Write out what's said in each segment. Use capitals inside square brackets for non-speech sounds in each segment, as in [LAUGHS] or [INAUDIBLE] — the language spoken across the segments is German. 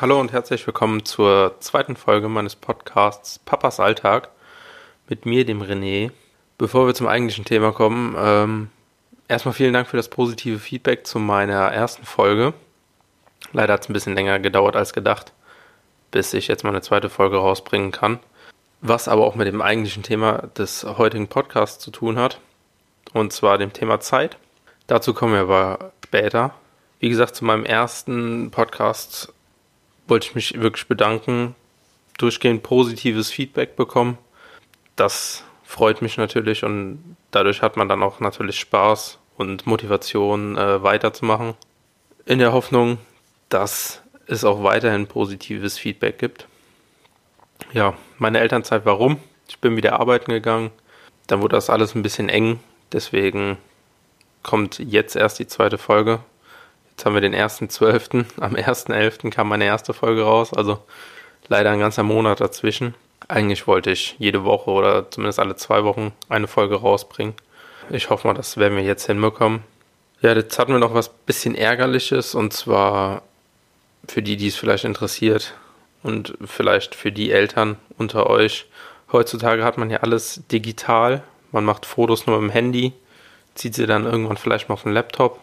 Hallo und herzlich willkommen zur zweiten Folge meines Podcasts Papas Alltag mit mir, dem René. Bevor wir zum eigentlichen Thema kommen, ähm, erstmal vielen Dank für das positive Feedback zu meiner ersten Folge. Leider hat es ein bisschen länger gedauert als gedacht, bis ich jetzt meine zweite Folge rausbringen kann. Was aber auch mit dem eigentlichen Thema des heutigen Podcasts zu tun hat. Und zwar dem Thema Zeit. Dazu kommen wir aber später. Wie gesagt, zu meinem ersten Podcast wollte ich mich wirklich bedanken. Durchgehend positives Feedback bekommen. Das freut mich natürlich und dadurch hat man dann auch natürlich Spaß und Motivation äh, weiterzumachen. In der Hoffnung, dass es auch weiterhin positives Feedback gibt. Ja, meine Elternzeit warum? Ich bin wieder arbeiten gegangen. Dann wurde das alles ein bisschen eng. Deswegen kommt jetzt erst die zweite Folge. Jetzt haben wir den 1.12. Am 1.11. kam meine erste Folge raus, also leider ein ganzer Monat dazwischen. Eigentlich wollte ich jede Woche oder zumindest alle zwei Wochen eine Folge rausbringen. Ich hoffe mal, das werden wir jetzt hinbekommen. Ja, jetzt hatten wir noch was bisschen Ärgerliches und zwar für die, die es vielleicht interessiert und vielleicht für die Eltern unter euch. Heutzutage hat man ja alles digital. Man macht Fotos nur mit dem Handy, zieht sie dann irgendwann vielleicht mal auf den Laptop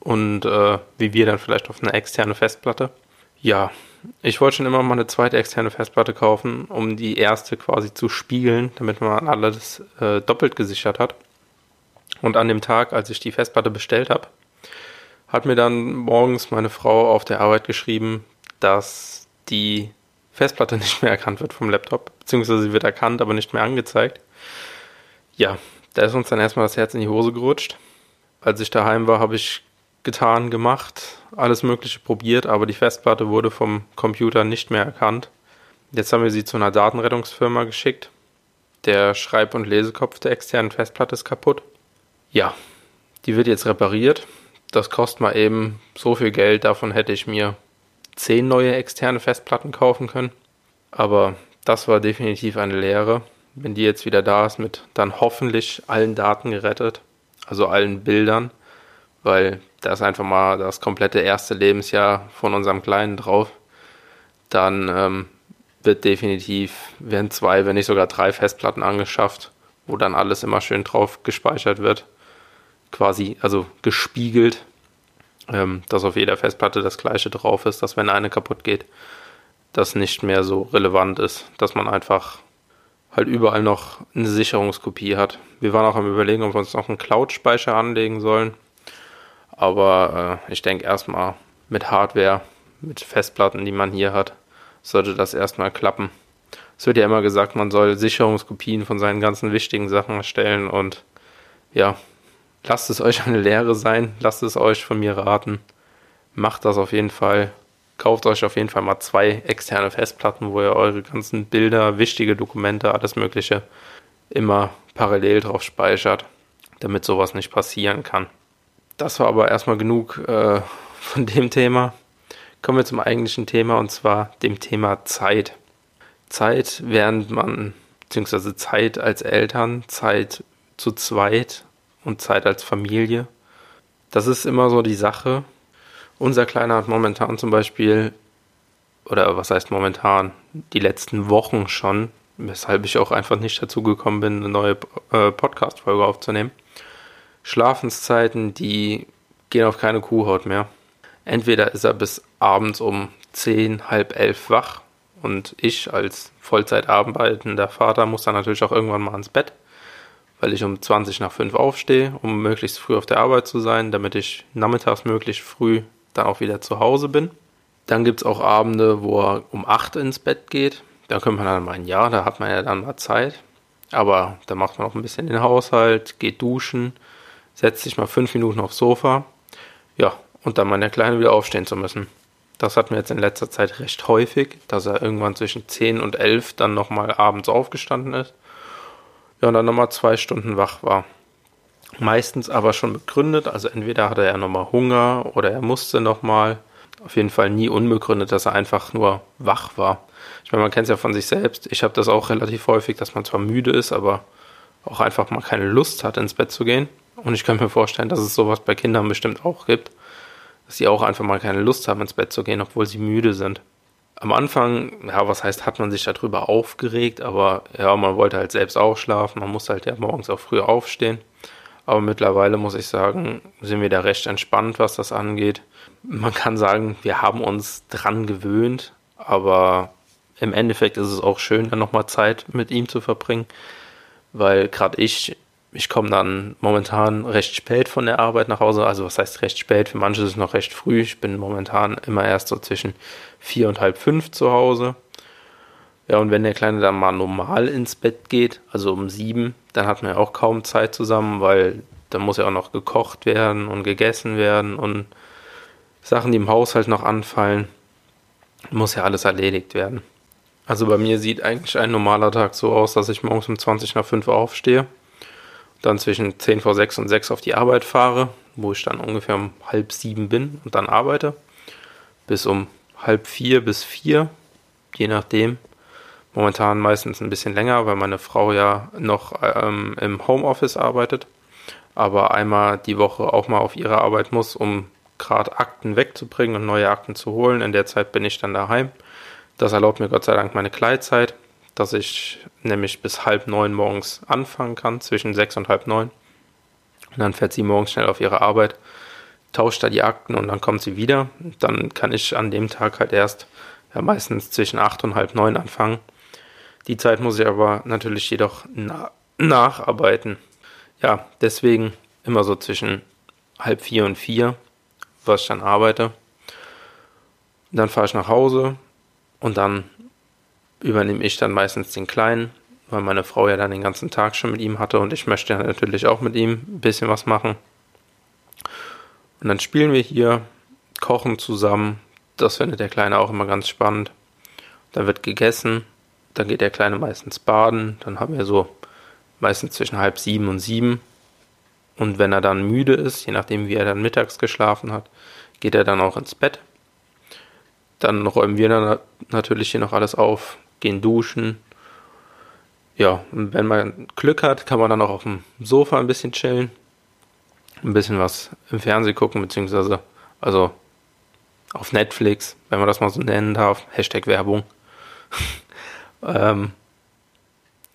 und äh, wie wir dann vielleicht auf eine externe Festplatte. Ja, ich wollte schon immer mal eine zweite externe Festplatte kaufen, um die erste quasi zu spiegeln, damit man alles äh, doppelt gesichert hat. Und an dem Tag, als ich die Festplatte bestellt habe, hat mir dann morgens meine Frau auf der Arbeit geschrieben, dass die Festplatte [LAUGHS] nicht mehr erkannt wird vom Laptop, beziehungsweise sie wird erkannt, aber nicht mehr angezeigt. Ja, da ist uns dann erstmal das Herz in die Hose gerutscht. Als ich daheim war, habe ich getan, gemacht, alles Mögliche probiert, aber die Festplatte wurde vom Computer nicht mehr erkannt. Jetzt haben wir sie zu einer Datenrettungsfirma geschickt. Der Schreib- und Lesekopf der externen Festplatte ist kaputt. Ja, die wird jetzt repariert. Das kostet mal eben so viel Geld. Davon hätte ich mir zehn neue externe Festplatten kaufen können. Aber das war definitiv eine Lehre. Wenn die jetzt wieder da ist, mit dann hoffentlich allen Daten gerettet, also allen Bildern, weil da ist einfach mal das komplette erste Lebensjahr von unserem Kleinen drauf. Dann ähm, wird definitiv, werden zwei, wenn nicht sogar drei Festplatten angeschafft, wo dann alles immer schön drauf gespeichert wird. Quasi, also gespiegelt, ähm, dass auf jeder Festplatte das gleiche drauf ist, dass wenn eine kaputt geht, das nicht mehr so relevant ist, dass man einfach halt überall noch eine Sicherungskopie hat. Wir waren auch am überlegen, ob wir uns noch einen Cloud-Speicher anlegen sollen aber äh, ich denke erstmal mit Hardware, mit Festplatten, die man hier hat, sollte das erstmal klappen. Es wird ja immer gesagt, man soll Sicherungskopien von seinen ganzen wichtigen Sachen erstellen und ja, lasst es euch eine Lehre sein, lasst es euch von mir raten. Macht das auf jeden Fall. Kauft euch auf jeden Fall mal zwei externe Festplatten, wo ihr eure ganzen Bilder, wichtige Dokumente, alles Mögliche immer parallel drauf speichert, damit sowas nicht passieren kann. Das war aber erstmal genug äh, von dem Thema. Kommen wir zum eigentlichen Thema und zwar dem Thema Zeit. Zeit, während man, beziehungsweise Zeit als Eltern, Zeit zu zweit und Zeit als Familie. Das ist immer so die Sache. Unser Kleiner hat momentan zum Beispiel, oder was heißt momentan, die letzten Wochen schon, weshalb ich auch einfach nicht dazu gekommen bin, eine neue äh, Podcast-Folge aufzunehmen Schlafenszeiten, die gehen auf keine Kuhhaut mehr. Entweder ist er bis abends um 10, halb elf wach und ich als Vollzeit Vater muss dann natürlich auch irgendwann mal ins Bett, weil ich um 20 nach 5 aufstehe, um möglichst früh auf der Arbeit zu sein, damit ich nachmittags möglichst früh dann auch wieder zu Hause bin. Dann gibt es auch Abende, wo er um 8 ins Bett geht. Da könnte man dann meinen, ja, da hat man ja dann mal Zeit. Aber da macht man auch ein bisschen den Haushalt, geht duschen, setzt sich mal fünf Minuten aufs Sofa, ja, und dann meine Kleine wieder aufstehen zu müssen. Das hatten wir jetzt in letzter Zeit recht häufig, dass er irgendwann zwischen 10 und 11 dann nochmal abends aufgestanden ist. Ja, und dann nochmal zwei Stunden wach war. Meistens aber schon begründet, also entweder hatte er nochmal Hunger oder er musste nochmal. Auf jeden Fall nie unbegründet, dass er einfach nur wach war. Ich meine, man kennt es ja von sich selbst. Ich habe das auch relativ häufig, dass man zwar müde ist, aber auch einfach mal keine Lust hat, ins Bett zu gehen. Und ich könnte mir vorstellen, dass es sowas bei Kindern bestimmt auch gibt, dass sie auch einfach mal keine Lust haben, ins Bett zu gehen, obwohl sie müde sind. am Anfang, ja, was heißt, hat man sich darüber aufgeregt, aber ja, man wollte halt selbst auch schlafen, man musste halt ja morgens auch früh aufstehen. Aber mittlerweile muss ich sagen, sind wir da recht entspannt, was das angeht. Man kann sagen, wir haben uns dran gewöhnt, aber im Endeffekt ist es auch schön, dann nochmal Zeit mit ihm zu verbringen, weil gerade ich, ich komme dann momentan recht spät von der Arbeit nach Hause. Also was heißt recht spät? Für manche ist es noch recht früh. Ich bin momentan immer erst so zwischen vier und halb fünf zu Hause. Ja, und wenn der Kleine dann mal normal ins Bett geht, also um sieben, dann hat man ja auch kaum Zeit zusammen, weil dann muss ja auch noch gekocht werden und gegessen werden und Sachen, die im Haushalt noch anfallen, muss ja alles erledigt werden. Also bei mir sieht eigentlich ein normaler Tag so aus, dass ich morgens um 20 nach 5 aufstehe, dann zwischen 10 vor 6 und 6 auf die Arbeit fahre, wo ich dann ungefähr um halb sieben bin und dann arbeite, bis um halb vier bis vier, je nachdem. Momentan meistens ein bisschen länger, weil meine Frau ja noch ähm, im Homeoffice arbeitet, aber einmal die Woche auch mal auf ihre Arbeit muss, um gerade Akten wegzubringen und neue Akten zu holen. In der Zeit bin ich dann daheim. Das erlaubt mir Gott sei Dank meine Kleidzeit, dass ich nämlich bis halb neun morgens anfangen kann, zwischen sechs und halb neun. Und dann fährt sie morgens schnell auf ihre Arbeit, tauscht da die Akten und dann kommt sie wieder. Dann kann ich an dem Tag halt erst ja, meistens zwischen acht und halb neun anfangen. Die Zeit muss ich aber natürlich jedoch na nacharbeiten. Ja, deswegen immer so zwischen halb vier und vier, was ich dann arbeite. Dann fahre ich nach Hause und dann übernehme ich dann meistens den Kleinen, weil meine Frau ja dann den ganzen Tag schon mit ihm hatte und ich möchte natürlich auch mit ihm ein bisschen was machen. Und dann spielen wir hier, kochen zusammen. Das findet der Kleine auch immer ganz spannend. Dann wird gegessen. Dann geht der Kleine meistens baden. Dann haben wir so meistens zwischen halb sieben und sieben. Und wenn er dann müde ist, je nachdem wie er dann mittags geschlafen hat, geht er dann auch ins Bett. Dann räumen wir dann natürlich hier noch alles auf, gehen duschen. Ja, und wenn man Glück hat, kann man dann auch auf dem Sofa ein bisschen chillen ein bisschen was im Fernsehen gucken, beziehungsweise also auf Netflix, wenn man das mal so nennen darf. Hashtag Werbung. [LAUGHS] ähm,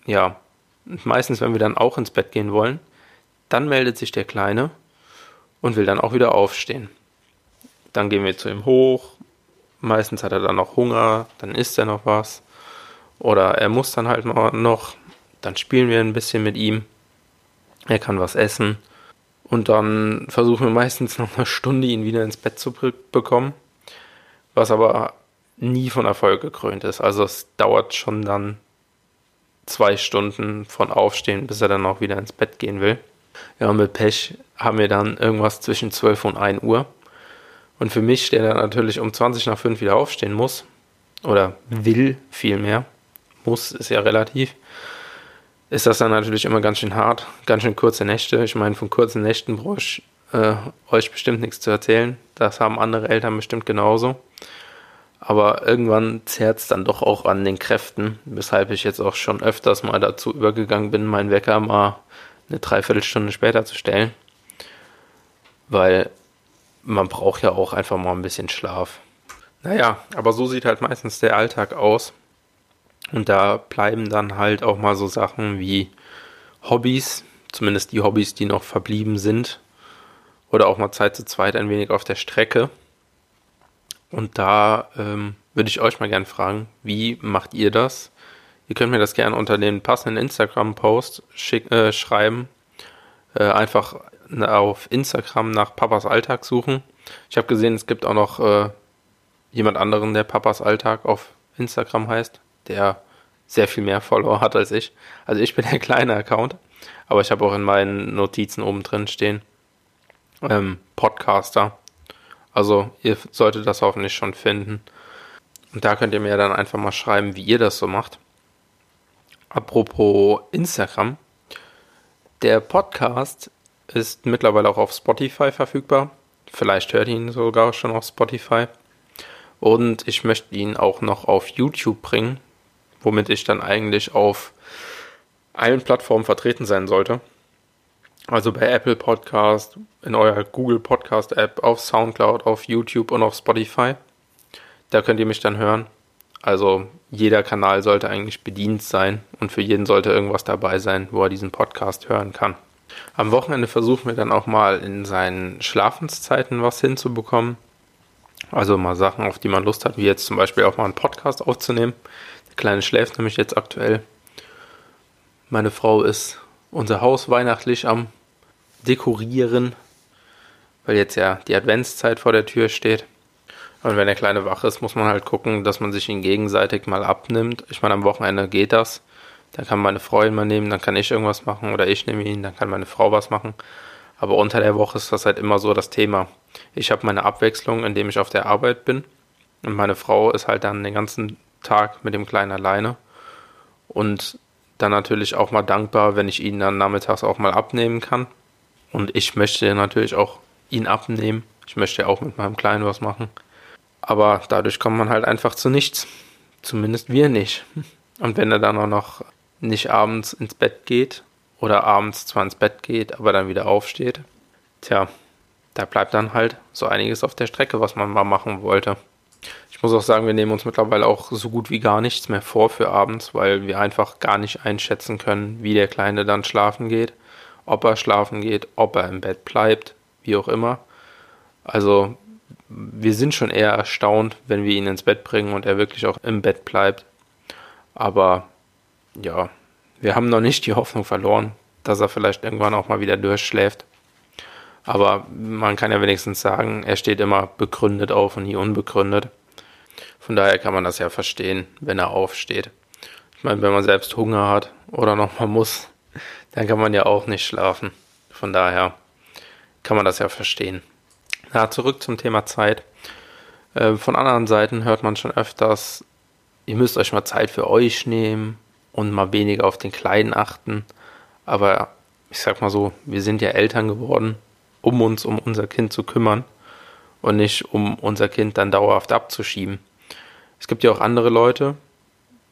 ja, meistens, wenn wir dann auch ins Bett gehen wollen, dann meldet sich der Kleine und will dann auch wieder aufstehen. Dann gehen wir zu ihm hoch. Meistens hat er dann noch Hunger, dann isst er noch was. Oder er muss dann halt noch. Dann spielen wir ein bisschen mit ihm. Er kann was essen. Und dann versuchen wir meistens noch eine Stunde, ihn wieder ins Bett zu bekommen. Was aber nie von Erfolg gekrönt ist. Also es dauert schon dann zwei Stunden von Aufstehen, bis er dann auch wieder ins Bett gehen will. Ja, und mit Pech haben wir dann irgendwas zwischen 12 und 1 Uhr. Und für mich, der dann natürlich um 20 nach 5 wieder aufstehen muss, oder will vielmehr, muss ist ja relativ, ist das dann natürlich immer ganz schön hart, ganz schön kurze Nächte. Ich meine, von kurzen Nächten brauche ich äh, euch bestimmt nichts zu erzählen. Das haben andere Eltern bestimmt genauso. Aber irgendwann zerrt es dann doch auch an den Kräften, weshalb ich jetzt auch schon öfters mal dazu übergegangen bin, meinen Wecker mal eine Dreiviertelstunde später zu stellen. Weil man braucht ja auch einfach mal ein bisschen Schlaf. Naja, aber so sieht halt meistens der Alltag aus. Und da bleiben dann halt auch mal so Sachen wie Hobbys, zumindest die Hobbys, die noch verblieben sind. Oder auch mal Zeit zu zweit ein wenig auf der Strecke. Und da ähm, würde ich euch mal gerne fragen, wie macht ihr das? Ihr könnt mir das gerne unter den passenden Instagram-Post äh, schreiben. Äh, einfach auf Instagram nach Papas Alltag suchen. Ich habe gesehen, es gibt auch noch äh, jemand anderen, der Papas Alltag auf Instagram heißt der sehr viel mehr Follower hat als ich. Also ich bin der kleine Account, aber ich habe auch in meinen Notizen oben drin stehen ähm, Podcaster. Also ihr solltet das hoffentlich schon finden. Und da könnt ihr mir dann einfach mal schreiben, wie ihr das so macht. Apropos Instagram. Der Podcast ist mittlerweile auch auf Spotify verfügbar. Vielleicht hört ihr ihn sogar schon auf Spotify. Und ich möchte ihn auch noch auf YouTube bringen womit ich dann eigentlich auf allen Plattformen vertreten sein sollte. Also bei Apple Podcast, in eurer Google Podcast App, auf Soundcloud, auf YouTube und auf Spotify. Da könnt ihr mich dann hören. Also jeder Kanal sollte eigentlich bedient sein und für jeden sollte irgendwas dabei sein, wo er diesen Podcast hören kann. Am Wochenende versuchen wir dann auch mal in seinen Schlafenszeiten was hinzubekommen. Also mal Sachen, auf die man Lust hat, wie jetzt zum Beispiel auch mal einen Podcast aufzunehmen. Kleine schläft nämlich jetzt aktuell. Meine Frau ist unser Haus weihnachtlich am Dekorieren, weil jetzt ja die Adventszeit vor der Tür steht. Und wenn der Kleine wach ist, muss man halt gucken, dass man sich ihn gegenseitig mal abnimmt. Ich meine, am Wochenende geht das. Dann kann meine Frau ihn mal nehmen, dann kann ich irgendwas machen oder ich nehme ihn, dann kann meine Frau was machen. Aber unter der Woche ist das halt immer so das Thema. Ich habe meine Abwechslung, indem ich auf der Arbeit bin. Und meine Frau ist halt dann den ganzen Tag mit dem Kleinen alleine. Und dann natürlich auch mal dankbar, wenn ich ihn dann nachmittags auch mal abnehmen kann. Und ich möchte natürlich auch ihn abnehmen. Ich möchte auch mit meinem Kleinen was machen. Aber dadurch kommt man halt einfach zu nichts. Zumindest wir nicht. Und wenn er dann auch noch nicht abends ins Bett geht oder abends zwar ins Bett geht, aber dann wieder aufsteht, tja, da bleibt dann halt so einiges auf der Strecke, was man mal machen wollte. Ich muss auch sagen, wir nehmen uns mittlerweile auch so gut wie gar nichts mehr vor für abends, weil wir einfach gar nicht einschätzen können, wie der Kleine dann schlafen geht, ob er schlafen geht, ob er im Bett bleibt, wie auch immer. Also wir sind schon eher erstaunt, wenn wir ihn ins Bett bringen und er wirklich auch im Bett bleibt. Aber ja, wir haben noch nicht die Hoffnung verloren, dass er vielleicht irgendwann auch mal wieder durchschläft. Aber man kann ja wenigstens sagen, er steht immer begründet auf und nie unbegründet. Von daher kann man das ja verstehen, wenn er aufsteht. Ich meine, wenn man selbst Hunger hat oder nochmal muss, dann kann man ja auch nicht schlafen. Von daher kann man das ja verstehen. Ja, zurück zum Thema Zeit. Äh, von anderen Seiten hört man schon öfters, ihr müsst euch mal Zeit für euch nehmen und mal weniger auf den Kleinen achten. Aber ich sag mal so, wir sind ja Eltern geworden, um uns um unser Kind zu kümmern und nicht um unser Kind dann dauerhaft abzuschieben. Es gibt ja auch andere Leute,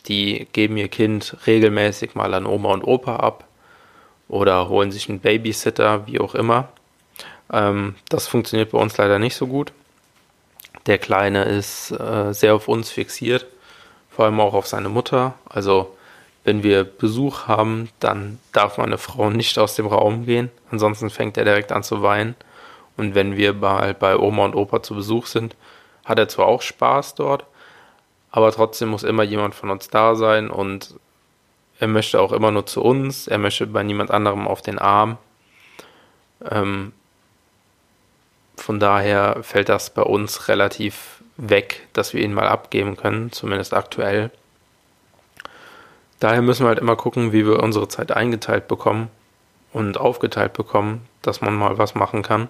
die geben ihr Kind regelmäßig mal an Oma und Opa ab oder holen sich einen Babysitter, wie auch immer. Ähm, das funktioniert bei uns leider nicht so gut. Der Kleine ist äh, sehr auf uns fixiert, vor allem auch auf seine Mutter. Also wenn wir Besuch haben, dann darf meine Frau nicht aus dem Raum gehen, ansonsten fängt er direkt an zu weinen. Und wenn wir mal bei Oma und Opa zu Besuch sind, hat er zwar auch Spaß dort, aber trotzdem muss immer jemand von uns da sein und er möchte auch immer nur zu uns, er möchte bei niemand anderem auf den Arm. Ähm, von daher fällt das bei uns relativ weg, dass wir ihn mal abgeben können, zumindest aktuell. Daher müssen wir halt immer gucken, wie wir unsere Zeit eingeteilt bekommen und aufgeteilt bekommen, dass man mal was machen kann.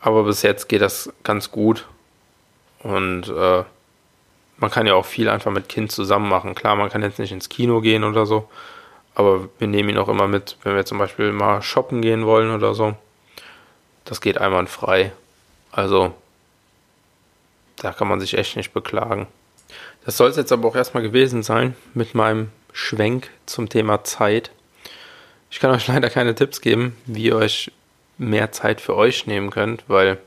Aber bis jetzt geht das ganz gut und äh, man kann ja auch viel einfach mit Kind zusammen machen. Klar, man kann jetzt nicht ins Kino gehen oder so, aber wir nehmen ihn auch immer mit, wenn wir zum Beispiel mal shoppen gehen wollen oder so. Das geht einwandfrei. Also, da kann man sich echt nicht beklagen. Das soll es jetzt aber auch erstmal gewesen sein mit meinem Schwenk zum Thema Zeit. Ich kann euch [LAUGHS] leider keine Tipps geben, wie ihr euch mehr Zeit für euch nehmen könnt, weil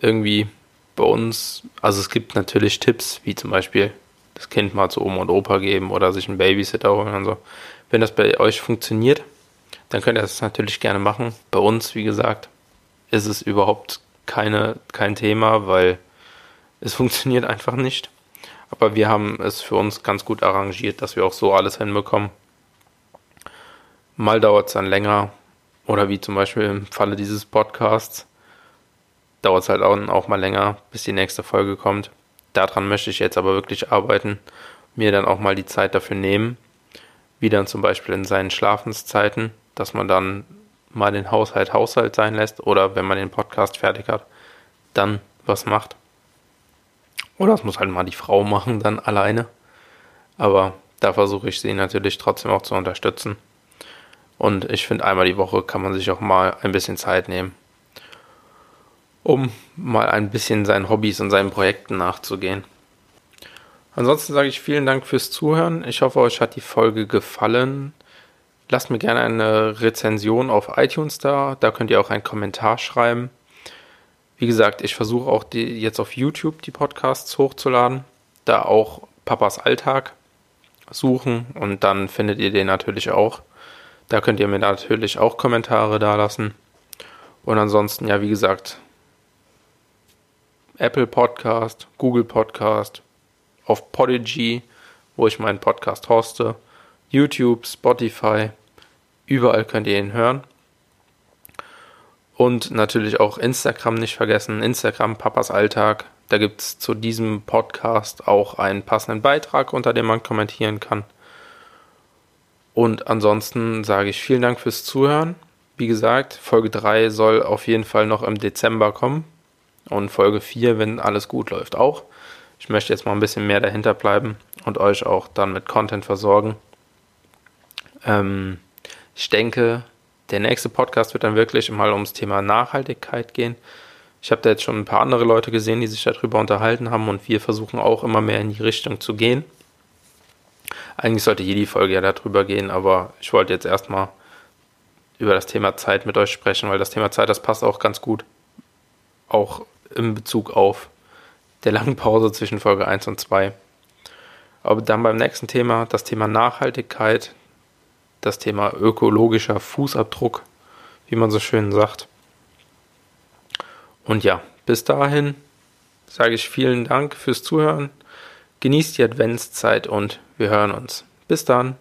irgendwie bei uns, also es gibt natürlich Tipps, wie zum Beispiel das Kind mal zu Oma und Opa geben oder sich einen Babysitter holen und so. Wenn das bei euch funktioniert, dann könnt ihr das natürlich gerne machen. Bei uns, wie gesagt, ist es überhaupt keine, kein Thema, weil es [LAUGHS] funktioniert einfach nicht. Aber wir haben es für uns ganz gut arrangiert, dass wir auch so alles hinbekommen. Mal dauert es dann länger, oder wie zum Beispiel im Falle dieses Podcasts, dauert es halt auch, auch mal länger, bis die nächste Folge kommt. Daran möchte ich jetzt aber wirklich arbeiten, mir dann auch mal die Zeit dafür nehmen, wie dann zum Beispiel in seinen Schlafenszeiten, dass man dann mal den Haushalt Haushalt sein lässt oder wenn man den Podcast fertig hat, dann was macht. Oder das muss halt mal die Frau machen, dann alleine. Aber da versuche ich sie natürlich trotzdem auch zu unterstützen. Und ich finde, einmal die Woche kann man sich auch mal ein bisschen Zeit nehmen, um mal ein bisschen seinen Hobbys und seinen Projekten nachzugehen. Ansonsten sage ich vielen Dank fürs Zuhören. Ich hoffe, euch hat die Folge gefallen. Lasst mir gerne eine Rezension auf iTunes da. Da könnt ihr auch einen Kommentar schreiben. Wie gesagt, ich versuche auch die, jetzt auf YouTube die Podcasts hochzuladen, da auch Papas Alltag suchen und dann findet ihr den natürlich auch. Da könnt ihr mir natürlich auch Kommentare da lassen. Und ansonsten, ja, wie gesagt, Apple Podcast, Google Podcast, auf Podigy, wo ich meinen Podcast hoste, YouTube, Spotify, überall könnt ihr ihn hören. Und natürlich auch Instagram nicht vergessen. Instagram Papas Alltag. Da gibt es zu diesem Podcast auch einen passenden Beitrag, unter dem man kommentieren kann. Und ansonsten sage ich vielen Dank fürs Zuhören. Wie gesagt, Folge 3 soll auf jeden Fall noch im Dezember kommen. Und Folge 4, wenn alles gut läuft, auch. Ich möchte jetzt mal ein bisschen mehr dahinter bleiben und euch auch dann mit Content versorgen. Ähm, ich denke, der nächste Podcast wird dann wirklich mal ums Thema Nachhaltigkeit gehen. Ich habe da jetzt schon ein paar andere Leute gesehen, die sich darüber unterhalten haben und wir versuchen auch immer mehr in die Richtung zu gehen. Eigentlich sollte jede Folge ja darüber gehen, aber ich wollte jetzt erstmal über das Thema Zeit mit euch sprechen, weil das Thema Zeit, das passt auch ganz gut. Auch in Bezug auf der langen Pause zwischen Folge 1 und 2. Aber dann beim nächsten Thema, das Thema Nachhaltigkeit, das Thema ökologischer Fußabdruck, wie man so schön sagt. Und ja, bis dahin sage ich vielen Dank fürs Zuhören. Genießt die Adventszeit und wir hören uns. Bis dann.